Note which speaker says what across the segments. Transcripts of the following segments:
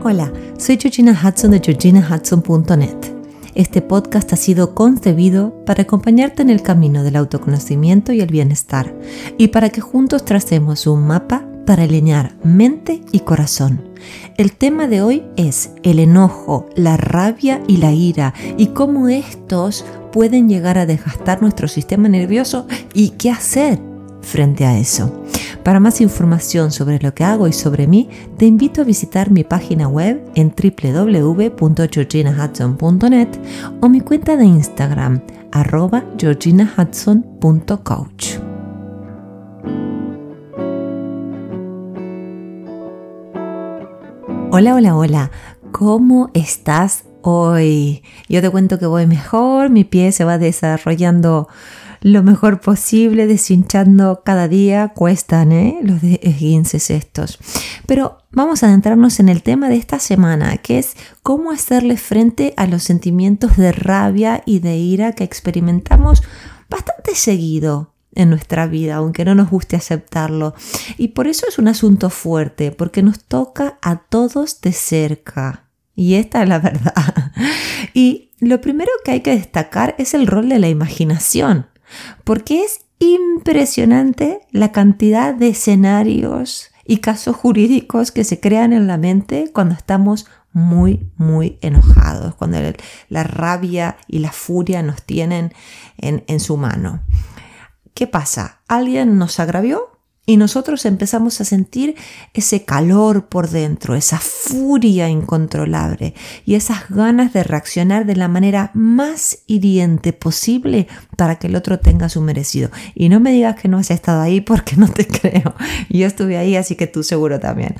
Speaker 1: Hola, soy Georgina Hudson de georginahudson.net. Este podcast ha sido concebido para acompañarte en el camino del autoconocimiento y el bienestar y para que juntos tracemos un mapa para alinear mente y corazón. El tema de hoy es el enojo, la rabia y la ira y cómo estos pueden llegar a desgastar nuestro sistema nervioso y qué hacer frente a eso. Para más información sobre lo que hago y sobre mí, te invito a visitar mi página web en www.georginahudson.net o mi cuenta de Instagram arroba georginahudson.coach. Hola, hola, hola. ¿Cómo estás hoy? Yo te cuento que voy mejor, mi pie se va desarrollando lo mejor posible, deshinchando cada día, cuestan ¿eh? los esguinces estos. Pero vamos a adentrarnos en el tema de esta semana, que es cómo hacerle frente a los sentimientos de rabia y de ira que experimentamos bastante seguido en nuestra vida, aunque no nos guste aceptarlo. Y por eso es un asunto fuerte, porque nos toca a todos de cerca. Y esta es la verdad. Y lo primero que hay que destacar es el rol de la imaginación porque es impresionante la cantidad de escenarios y casos jurídicos que se crean en la mente cuando estamos muy, muy enojados, cuando la rabia y la furia nos tienen en, su mano. ¿Qué pasa? ¿Alguien nos agravió? Y nosotros empezamos a sentir ese calor por dentro, esa furia incontrolable y esas ganas de reaccionar de la manera más hiriente posible para que el otro tenga su merecido. Y no me digas que no has estado ahí porque no te creo. Yo estuve ahí, así que tú seguro también.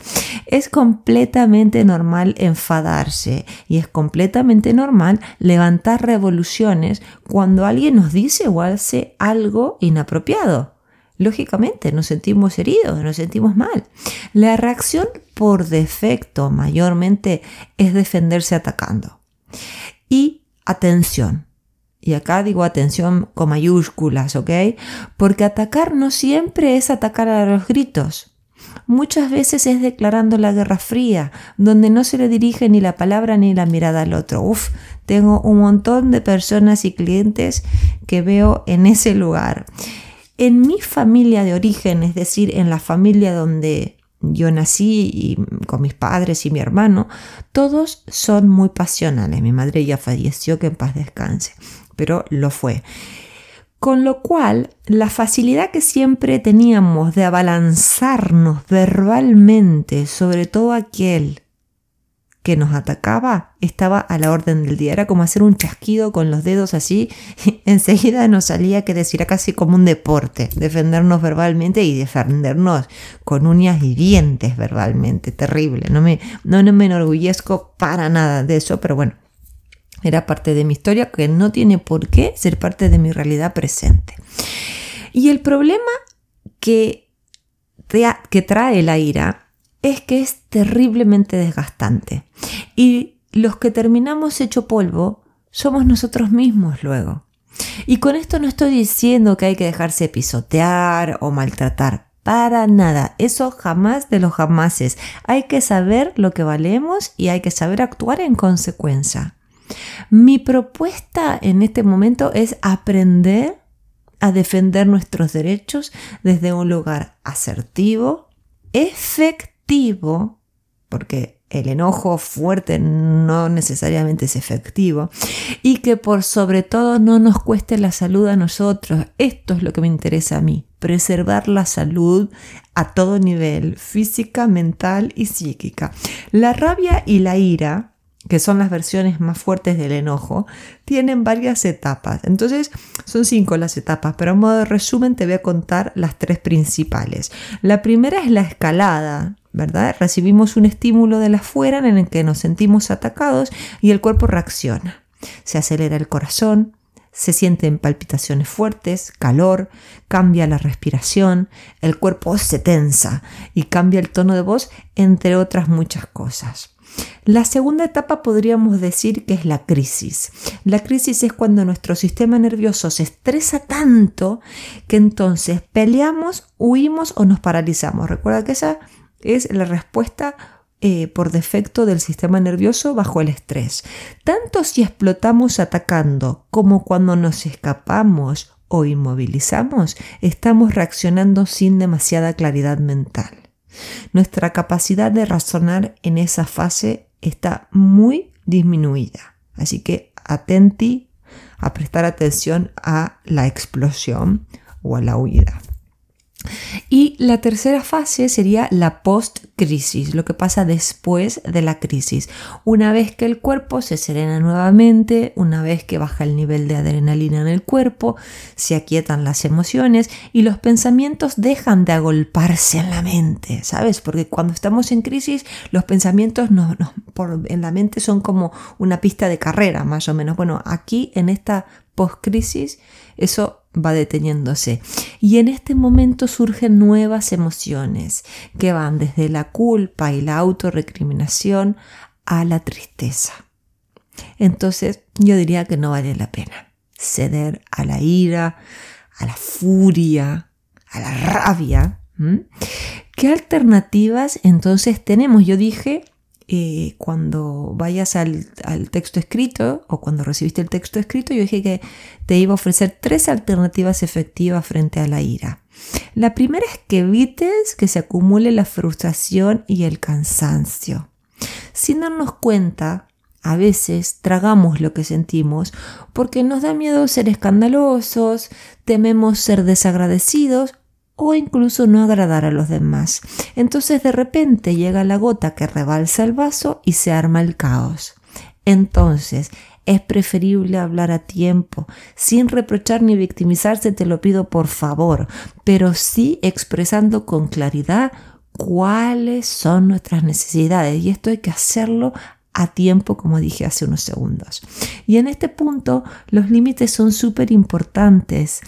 Speaker 1: Es completamente normal enfadarse y es completamente normal levantar revoluciones cuando alguien nos dice o hace algo inapropiado lógicamente nos sentimos heridos, nos sentimos mal. La reacción por defecto mayormente es defenderse atacando. Y atención. Y acá digo atención con mayúsculas, ¿ok? Porque atacar no siempre es atacar a los gritos. Muchas veces es declarando la guerra fría, donde no se le dirige ni la palabra ni la mirada al otro. Uf, tengo un montón de personas y clientes que veo en ese lugar. En mi familia de origen, es decir, en la familia donde yo nací y con mis padres y mi hermano, todos son muy pasionales. Mi madre ya falleció, que en paz descanse, pero lo fue. Con lo cual, la facilidad que siempre teníamos de abalanzarnos verbalmente sobre todo aquel que nos atacaba estaba a la orden del día. Era como hacer un chasquido con los dedos así. enseguida nos salía que decir casi como un deporte, defendernos verbalmente y defendernos con uñas y dientes verbalmente. Terrible. No me, no, no me enorgullezco para nada de eso, pero bueno, era parte de mi historia que no tiene por qué ser parte de mi realidad presente. Y el problema que, que trae la ira es que es terriblemente desgastante. Y los que terminamos hecho polvo somos nosotros mismos luego. Y con esto no estoy diciendo que hay que dejarse pisotear o maltratar. Para nada. Eso jamás de los jamases. Hay que saber lo que valemos y hay que saber actuar en consecuencia. Mi propuesta en este momento es aprender a defender nuestros derechos desde un lugar asertivo, efectivo, porque el enojo fuerte no necesariamente es efectivo, y que por sobre todo no nos cueste la salud a nosotros. Esto es lo que me interesa a mí, preservar la salud a todo nivel, física, mental y psíquica. La rabia y la ira que son las versiones más fuertes del enojo, tienen varias etapas. Entonces, son cinco las etapas, pero a modo de resumen te voy a contar las tres principales. La primera es la escalada, ¿verdad? Recibimos un estímulo de la afuera en el que nos sentimos atacados y el cuerpo reacciona. Se acelera el corazón, se sienten palpitaciones fuertes, calor, cambia la respiración, el cuerpo se tensa y cambia el tono de voz, entre otras muchas cosas. La segunda etapa podríamos decir que es la crisis. La crisis es cuando nuestro sistema nervioso se estresa tanto que entonces peleamos, huimos o nos paralizamos. Recuerda que esa es la respuesta eh, por defecto del sistema nervioso bajo el estrés. Tanto si explotamos atacando como cuando nos escapamos o inmovilizamos, estamos reaccionando sin demasiada claridad mental. Nuestra capacidad de razonar en esa fase está muy disminuida. Así que atenti a prestar atención a la explosión o a la huida. Y la tercera fase sería la post-crisis, lo que pasa después de la crisis. Una vez que el cuerpo se serena nuevamente, una vez que baja el nivel de adrenalina en el cuerpo, se aquietan las emociones y los pensamientos dejan de agolparse en la mente, ¿sabes? Porque cuando estamos en crisis, los pensamientos en la mente son como una pista de carrera, más o menos. Bueno, aquí en esta post-crisis, eso va deteniéndose. Y en este momento surgen nuevas emociones que van desde la culpa y la autorrecriminación a la tristeza. Entonces yo diría que no vale la pena ceder a la ira, a la furia, a la rabia. ¿Qué alternativas entonces tenemos? Yo dije eh, cuando vayas al, texto escrito o cuando recibiste el texto escrito, yo dije que te iba a ofrecer tres alternativas efectivas frente a la ira. La primera es que evites que se acumule la frustración y el cansancio. Sin darnos cuenta, a veces tragamos lo que sentimos porque nos da miedo ser escandalosos, tememos ser desagradecidos o incluso no agradar a los demás. Entonces de repente llega la gota que rebalsa el vaso y se arma el caos. Entonces, es preferible hablar a tiempo, sin reprochar ni victimizarse, te lo pido por favor, pero sí expresando con claridad cuáles son nuestras necesidades. Y esto hay que hacerlo a tiempo, como dije hace unos segundos. Y en este punto los límites son súper importantes.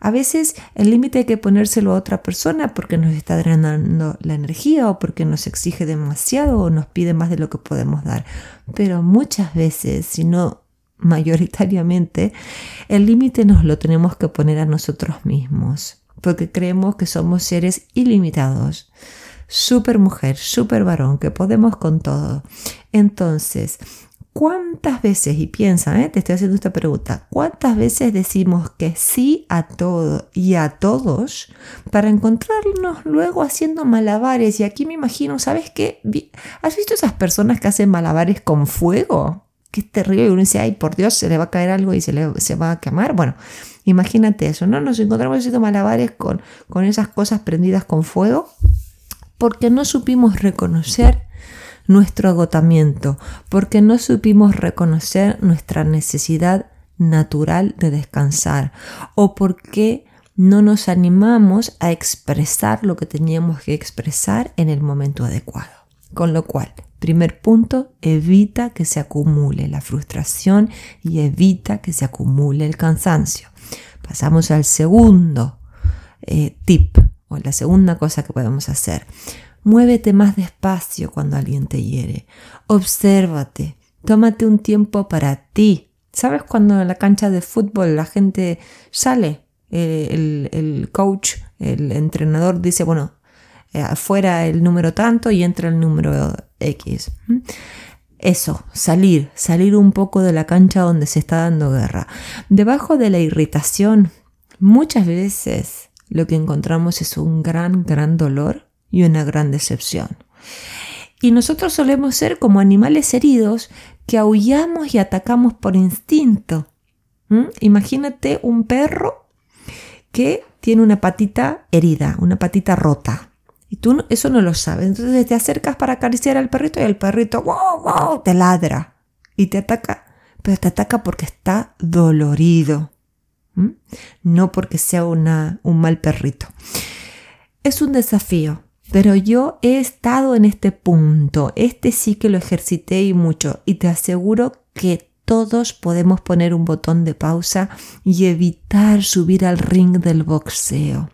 Speaker 1: A veces el límite hay que ponérselo a otra persona porque nos está drenando la energía o porque nos exige demasiado o nos pide más de lo que podemos dar. Pero muchas veces, si no mayoritariamente, el límite nos lo tenemos que poner a nosotros mismos porque creemos que somos seres ilimitados super mujer, super varón, que podemos con todo. Entonces, ¿cuántas veces, y piensa, eh, te estoy haciendo esta pregunta, ¿cuántas veces decimos que sí a todo y a todos para encontrarnos luego haciendo malabares? Y aquí me imagino, ¿sabes qué? ¿Has visto esas personas que hacen malabares con fuego? Que es terrible y uno dice, ay, por Dios, se le va a caer algo y se, le, se va a quemar. Bueno, imagínate eso, ¿no? Nos encontramos haciendo malabares con, con esas cosas prendidas con fuego porque no supimos reconocer nuestro agotamiento, porque no supimos reconocer nuestra necesidad natural de descansar o porque no nos animamos a expresar lo que teníamos que expresar en el momento adecuado. Con lo cual, primer punto, evita que se acumule la frustración y evita que se acumule el cansancio. Pasamos al segundo eh, tip o la segunda cosa que podemos hacer. Muévete más despacio cuando alguien te hiere. Obsérvate. Tómate un tiempo para ti. ¿Sabes cuando en la cancha de fútbol la gente sale? Eh, el, coach, el entrenador dice, bueno, eh, afuera el número tanto y entra el número X. ¿Mm? Eso, salir, salir un poco de la cancha donde se está dando guerra. Debajo de la irritación, muchas veces lo que encontramos es un gran, gran dolor y una gran decepción. Y nosotros solemos ser como animales heridos que aullamos y atacamos por instinto. Imagínate un perro que tiene una patita herida, una patita rota. Y tú eso no lo sabes. Entonces te acercas para acariciar al perrito y el perrito wow, wow, te ladra y te ataca. Pero te ataca porque está dolorido no porque sea un mal perrito. Es un desafío, pero yo he estado en este punto, este sí que lo ejercité y mucho, y te aseguro que todos podemos poner un botón de pausa y evitar subir al ring del boxeo.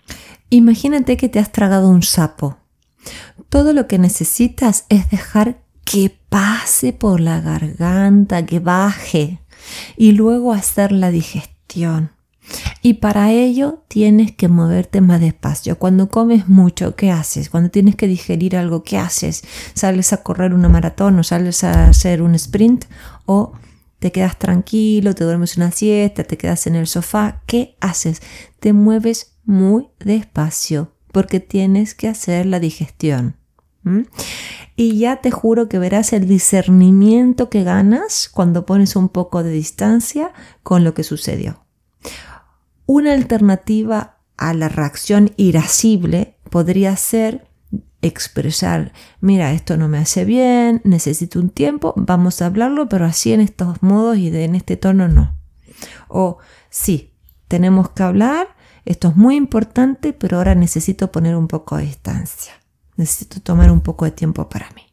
Speaker 1: Imagínate que te has tragado un sapo. Todo lo que necesitas es dejar que pase por la garganta, que baje, y luego hacer la digestión. Y para ello tienes que moverte más despacio. Cuando comes mucho, ¿qué haces? Cuando tienes que digerir algo, ¿qué haces? ¿Sales a correr una maratón o sales a hacer un sprint? ¿O te quedas tranquilo, te duermes una siesta, te quedas en el sofá? ¿Qué haces? Te mueves muy despacio porque tienes que hacer la digestión. Y ya te juro que verás el discernimiento que ganas cuando pones un poco de distancia con lo que sucedió. Una alternativa a la reacción irascible podría ser expresar, mira, esto no me hace bien, necesito un tiempo, vamos a hablarlo, pero así en estos modos y en este tono no. O sí, tenemos que hablar, esto es muy importante, pero ahora necesito poner un poco de distancia. Necesito tomar un poco de tiempo para mí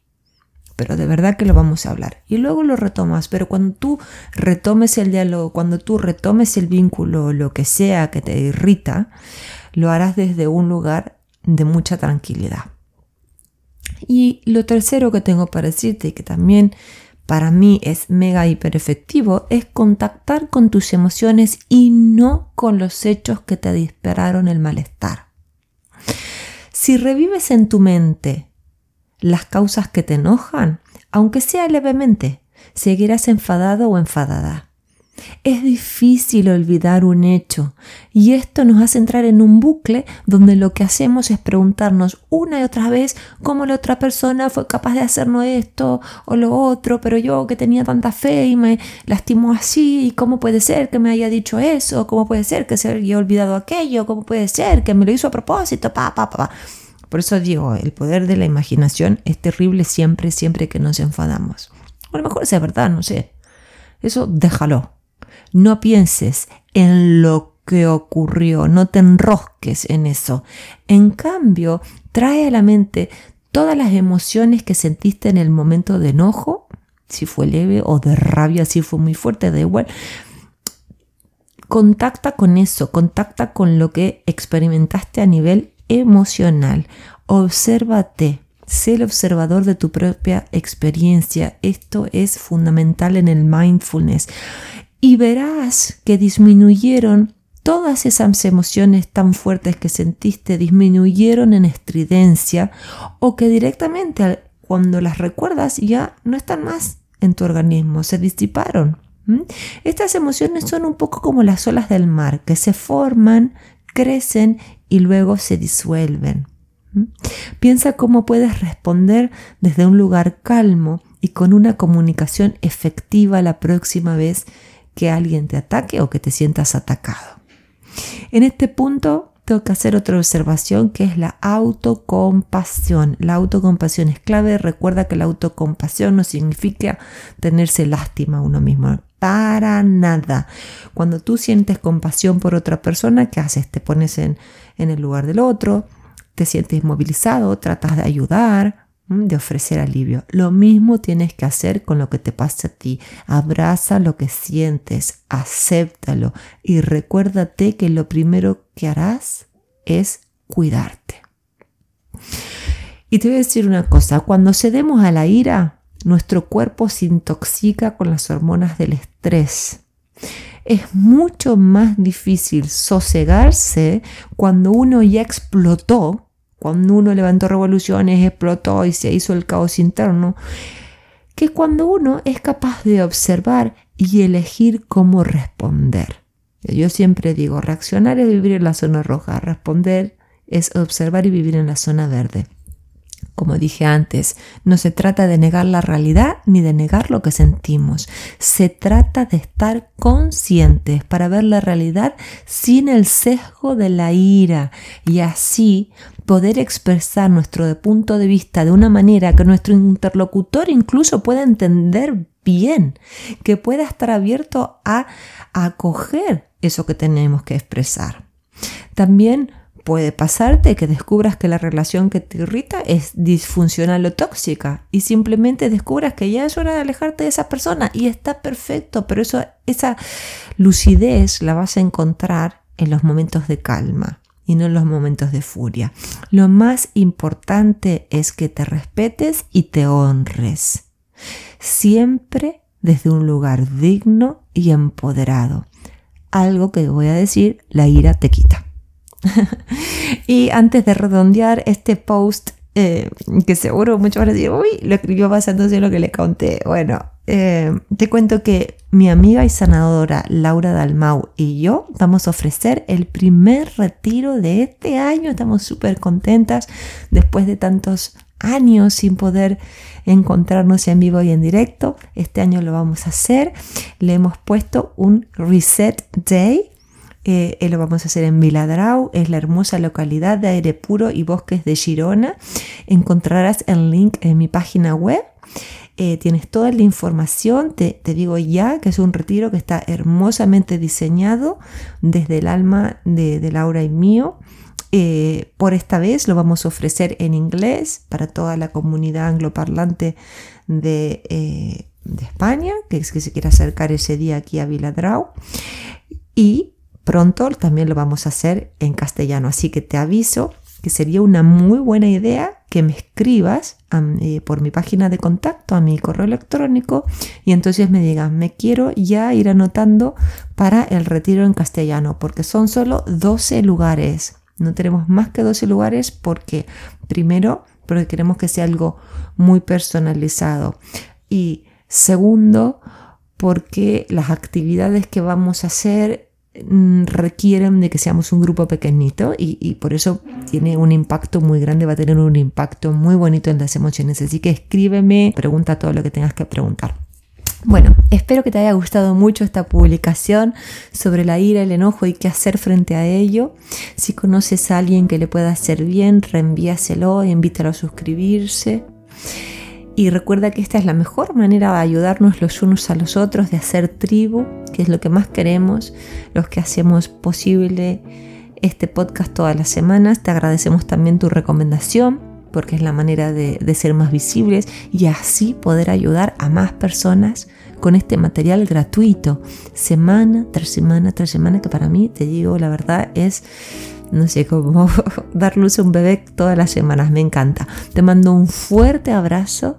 Speaker 1: pero de verdad que lo vamos a hablar. Y luego lo retomas, pero cuando tú retomes el diálogo, cuando tú retomes el vínculo, lo que sea que te irrita, lo harás desde un lugar de mucha tranquilidad. Y lo tercero que tengo para decirte y que también para mí es mega hiper efectivo es contactar con tus emociones y no con los hechos que te dispararon el malestar. Si revives en tu mente las causas que te enojan, aunque sea levemente, seguirás enfadado o enfadada. Es difícil olvidar un hecho y esto nos hace entrar en un bucle donde lo que hacemos es preguntarnos una y otra vez cómo la otra persona fue capaz de hacernos esto o lo otro, pero yo que tenía tanta fe y me lastimó así, y cómo puede ser que me haya dicho eso, cómo puede ser que se haya olvidado aquello, cómo puede ser que me lo hizo a propósito, pa, pa, pa. Por eso digo, el poder de la imaginación es terrible siempre, siempre que nos enfadamos. a lo mejor es verdad, no sé. Eso déjalo. No pienses en lo que ocurrió, no te enrosques en eso. En cambio, trae a la mente todas las emociones que sentiste en el momento de enojo, si fue leve o de rabia, si fue muy fuerte, da igual. Contacta con eso, contacta con lo que experimentaste a nivel emocional. Obsérvate, sé el observador de tu propia experiencia. Esto es fundamental en el mindfulness. Y verás que disminuyeron todas esas emociones tan fuertes que sentiste, disminuyeron en estridencia o que directamente cuando las recuerdas ya no están más en tu organismo, se disiparon. Estas emociones son un poco como las olas del mar, que se forman, crecen y luego se disuelven. ¿Mm? Piensa cómo puedes responder desde un lugar calmo y con una comunicación efectiva la próxima vez que alguien te ataque o que te sientas atacado. En este punto tengo que hacer otra observación que es la autocompasión. La autocompasión es clave. Recuerda que la autocompasión no significa tenerse lástima a uno mismo para nada. Cuando tú sientes compasión por otra persona, ¿qué haces? Te pones en, el lugar del otro, te sientes movilizado, tratas de ayudar, de ofrecer alivio. Lo mismo tienes que hacer con lo que te pasa a ti. Abraza lo que sientes, acéptalo y recuérdate que lo primero que harás es cuidarte. Y te voy a decir una cosa, cuando cedemos a la ira, nuestro cuerpo se intoxica con las hormonas del estrés. Es mucho más difícil sosegarse cuando uno ya explotó, cuando uno levantó revoluciones, explotó y se hizo el caos interno, que cuando uno es capaz de observar y elegir cómo responder. Yo siempre digo, reaccionar es vivir en la zona roja, responder es observar y vivir en la zona verde. Como dije antes, no se trata de negar la realidad ni de negar lo que sentimos. Se trata de estar conscientes para ver la realidad sin el sesgo de la ira y así poder expresar nuestro punto de vista de una manera que nuestro interlocutor incluso pueda entender bien, que pueda estar abierto a acoger eso que tenemos que expresar. También Puede pasarte que descubras que la relación que te irrita es disfuncional o tóxica y simplemente descubras que ya es hora de alejarte de esa persona y está perfecto, pero eso, esa lucidez la vas a encontrar en los momentos de calma y no en los momentos de furia. Lo más importante es que te respetes y te honres, siempre desde un lugar digno y empoderado. algo que voy a decir, la ira te quita. y antes de redondear este post, eh, que seguro muchos van a decir, uy, lo escribió basándose en lo que le conté. Bueno, eh, te cuento que mi amiga y sanadora Laura Dalmau y yo vamos a ofrecer el primer retiro de este año. Estamos súper contentas después de tantos años sin poder encontrarnos en vivo y en directo. Este año lo vamos a hacer. Le hemos puesto un Reset Day. Eh, lo vamos a hacer en Viladrau, es la hermosa localidad de aire puro y bosques de Girona. Encontrarás el link en mi página web. Eh, tienes toda la información, te, digo ya que es un retiro que está hermosamente diseñado desde el alma de, de Laura y mío. Eh, por esta vez lo vamos a ofrecer en inglés para toda la comunidad angloparlante de, eh, de España, que es que se quiera acercar ese día aquí a Viladrau. Y pronto también lo vamos a hacer en castellano. Así que te aviso que sería una muy buena idea que me escribas eh, por mi página de contacto, a mi correo electrónico, y entonces me digas, me quiero ya ir anotando para el retiro en castellano, porque son solo 12 lugares. No tenemos más que 12 lugares porque, primero, porque queremos que sea algo muy personalizado. Y segundo, porque las actividades que vamos a hacer requieren de que seamos un grupo pequeñito y, y, por eso tiene un impacto muy grande, va a tener un impacto muy bonito en las emociones. Así que escríbeme, pregunta todo lo que tengas que preguntar. Bueno, espero que te haya gustado mucho esta publicación sobre la ira, el enojo y qué hacer frente a ello. Si conoces a alguien que le pueda hacer bien, reenvíaselo, invítalo a suscribirse. Y recuerda que esta es la mejor manera de ayudarnos los unos a los otros, de hacer tribu, que es lo que más queremos, los que hacemos posible este podcast todas las semanas. Te agradecemos también tu recomendación porque es la manera de, ser más visibles y así poder ayudar a más personas con este material gratuito, semana tras semana tras semana, que para mí, te digo, la verdad es, no sé, como dar luz a un bebé todas las semanas, me encanta. Te mando un fuerte abrazo